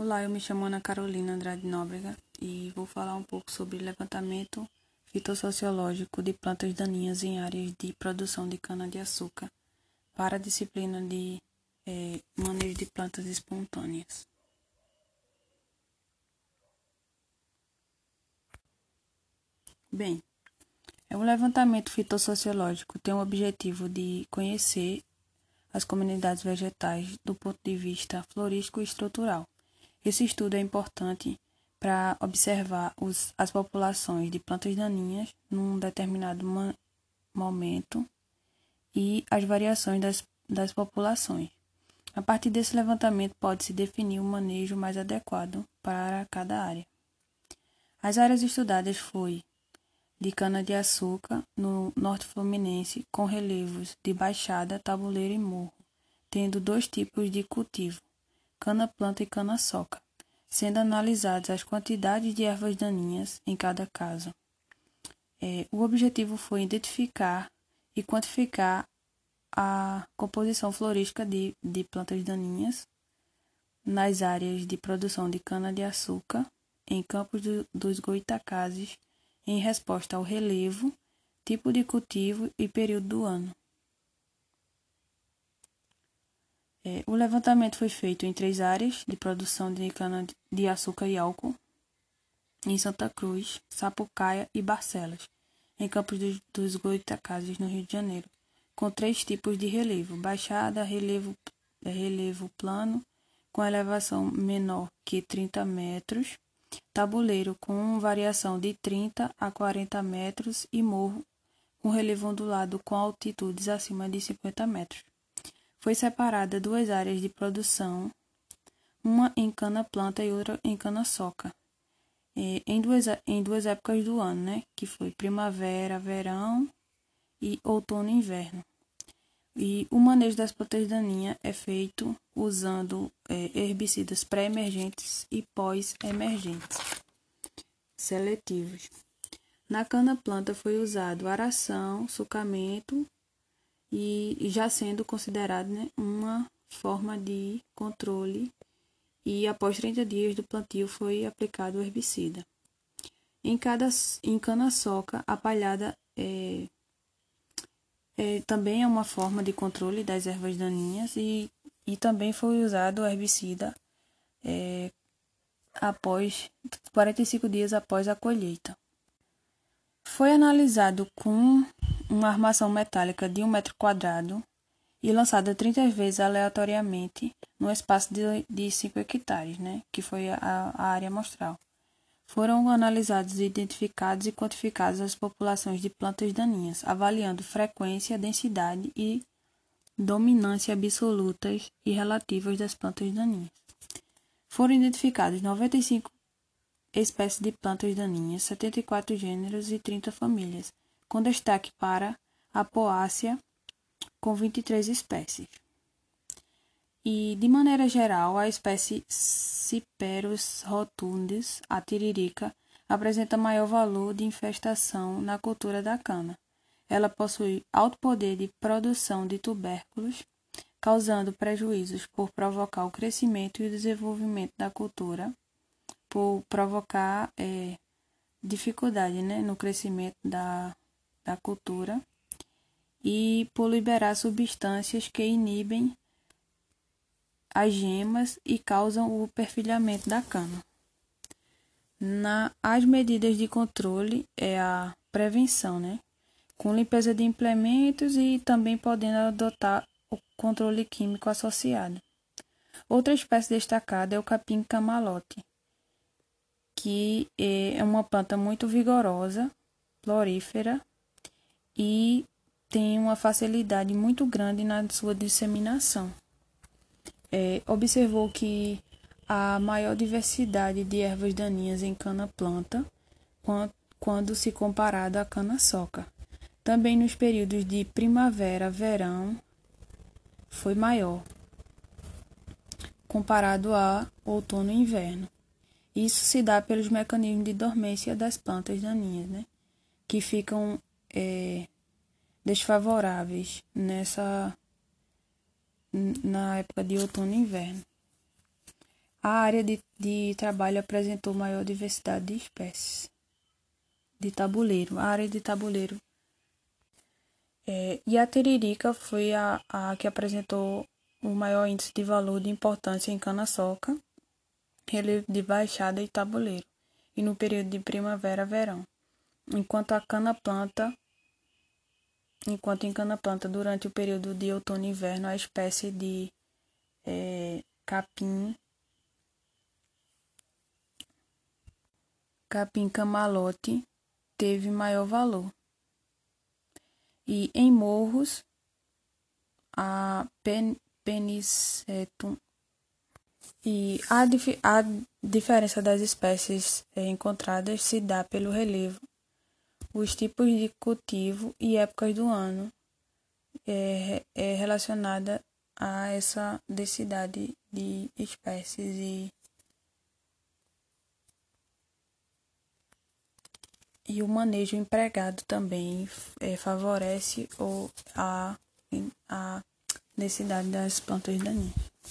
Olá, eu me chamo Ana Carolina Andrade Nóbrega e vou falar um pouco sobre levantamento fitossociológico de plantas daninhas em áreas de produção de cana-de-açúcar para a disciplina de é, manejo de plantas espontâneas. Bem, é um levantamento fitossociológico tem o objetivo de conhecer as comunidades vegetais do ponto de vista florístico e estrutural esse estudo é importante para observar os, as populações de plantas daninhas num determinado momento e as variações das, das populações. A partir desse levantamento pode-se definir o um manejo mais adequado para cada área. As áreas estudadas foi de cana-de-açúcar no norte fluminense com relevos de baixada, tabuleiro e morro, tendo dois tipos de cultivo, cana-planta e cana-soca, sendo analisadas as quantidades de ervas daninhas em cada casa. É, o objetivo foi identificar e quantificar a composição florística de, de plantas daninhas nas áreas de produção de cana-de-açúcar em campos do, dos goitacazes em resposta ao relevo, tipo de cultivo e período do ano. É, o levantamento foi feito em três áreas de produção de cana-de-açúcar e álcool, em Santa Cruz, Sapucaia e Barcelas, em Campos dos, dos Goitacazes, no Rio de Janeiro, com três tipos de relevo: baixada, relevo, é, relevo plano, com elevação menor que 30 metros, tabuleiro com variação de 30 a 40 metros e morro com relevo ondulado com altitudes acima de 50 metros foi separada duas áreas de produção, uma em cana-planta e outra em cana-soca, em duas, em duas épocas do ano, né? Que foi primavera, verão e outono e inverno. E o manejo das plantas daninhas é feito usando é, herbicidas pré-emergentes e pós-emergentes seletivos. Na cana-planta foi usado aração, sucamento e já sendo considerado né, uma forma de controle e após 30 dias do plantio foi aplicado o herbicida. Em cada em cana-soca, a palhada é, é, também é uma forma de controle das ervas daninhas e, e também foi usado o herbicida é, após 45 dias após a colheita. Foi analisado com uma armação metálica de um metro quadrado e lançada 30 vezes aleatoriamente no espaço de 5 hectares, né, que foi a, a área amostral. Foram analisados, identificados e quantificados as populações de plantas daninhas, avaliando frequência, densidade e dominância absolutas e relativas das plantas daninhas. Foram identificados 95 espécies de plantas daninhas, 74 gêneros e 30 famílias, com destaque para a poácea, com 23 espécies. E, de maneira geral, a espécie Ciperus rotundus, a tiririca, apresenta maior valor de infestação na cultura da cana. Ela possui alto poder de produção de tubérculos, causando prejuízos por provocar o crescimento e o desenvolvimento da cultura, por provocar é, dificuldade né, no crescimento da, da cultura e por liberar substâncias que inibem as gemas e causam o perfilhamento da cana. Na, as medidas de controle é a prevenção, né? Com limpeza de implementos e também podendo adotar o controle químico associado. Outra espécie destacada é o capim camalote, que é uma planta muito vigorosa, florífera e tem uma facilidade muito grande na sua disseminação. É, observou que a maior diversidade de ervas daninhas em cana-planta quando se comparado à cana-soca. Também nos períodos de primavera, verão, foi maior, comparado a outono e inverno. Isso se dá pelos mecanismos de dormência das plantas daninhas, né? que ficam é, desfavoráveis nessa na época de outono e inverno. a área de, de trabalho apresentou maior diversidade de espécies de tabuleiro. A área de tabuleiro é, e a tiririca foi a, a que apresentou o maior índice de valor de importância em cana-soca, relevo de baixada e tabuleiro, e no período de primavera-verão. Enquanto a cana-planta, enquanto em cana-planta, durante o período de outono e inverno, a espécie de é, capim capim camalote teve maior valor. E em morros, a pen, penicetum e a, a diferença das espécies é, encontradas se dá pelo relevo, os tipos de cultivo e épocas do ano é, é relacionada a essa densidade de espécies e e o manejo empregado também é, favorece ou a, a densidade das plantas daninhas.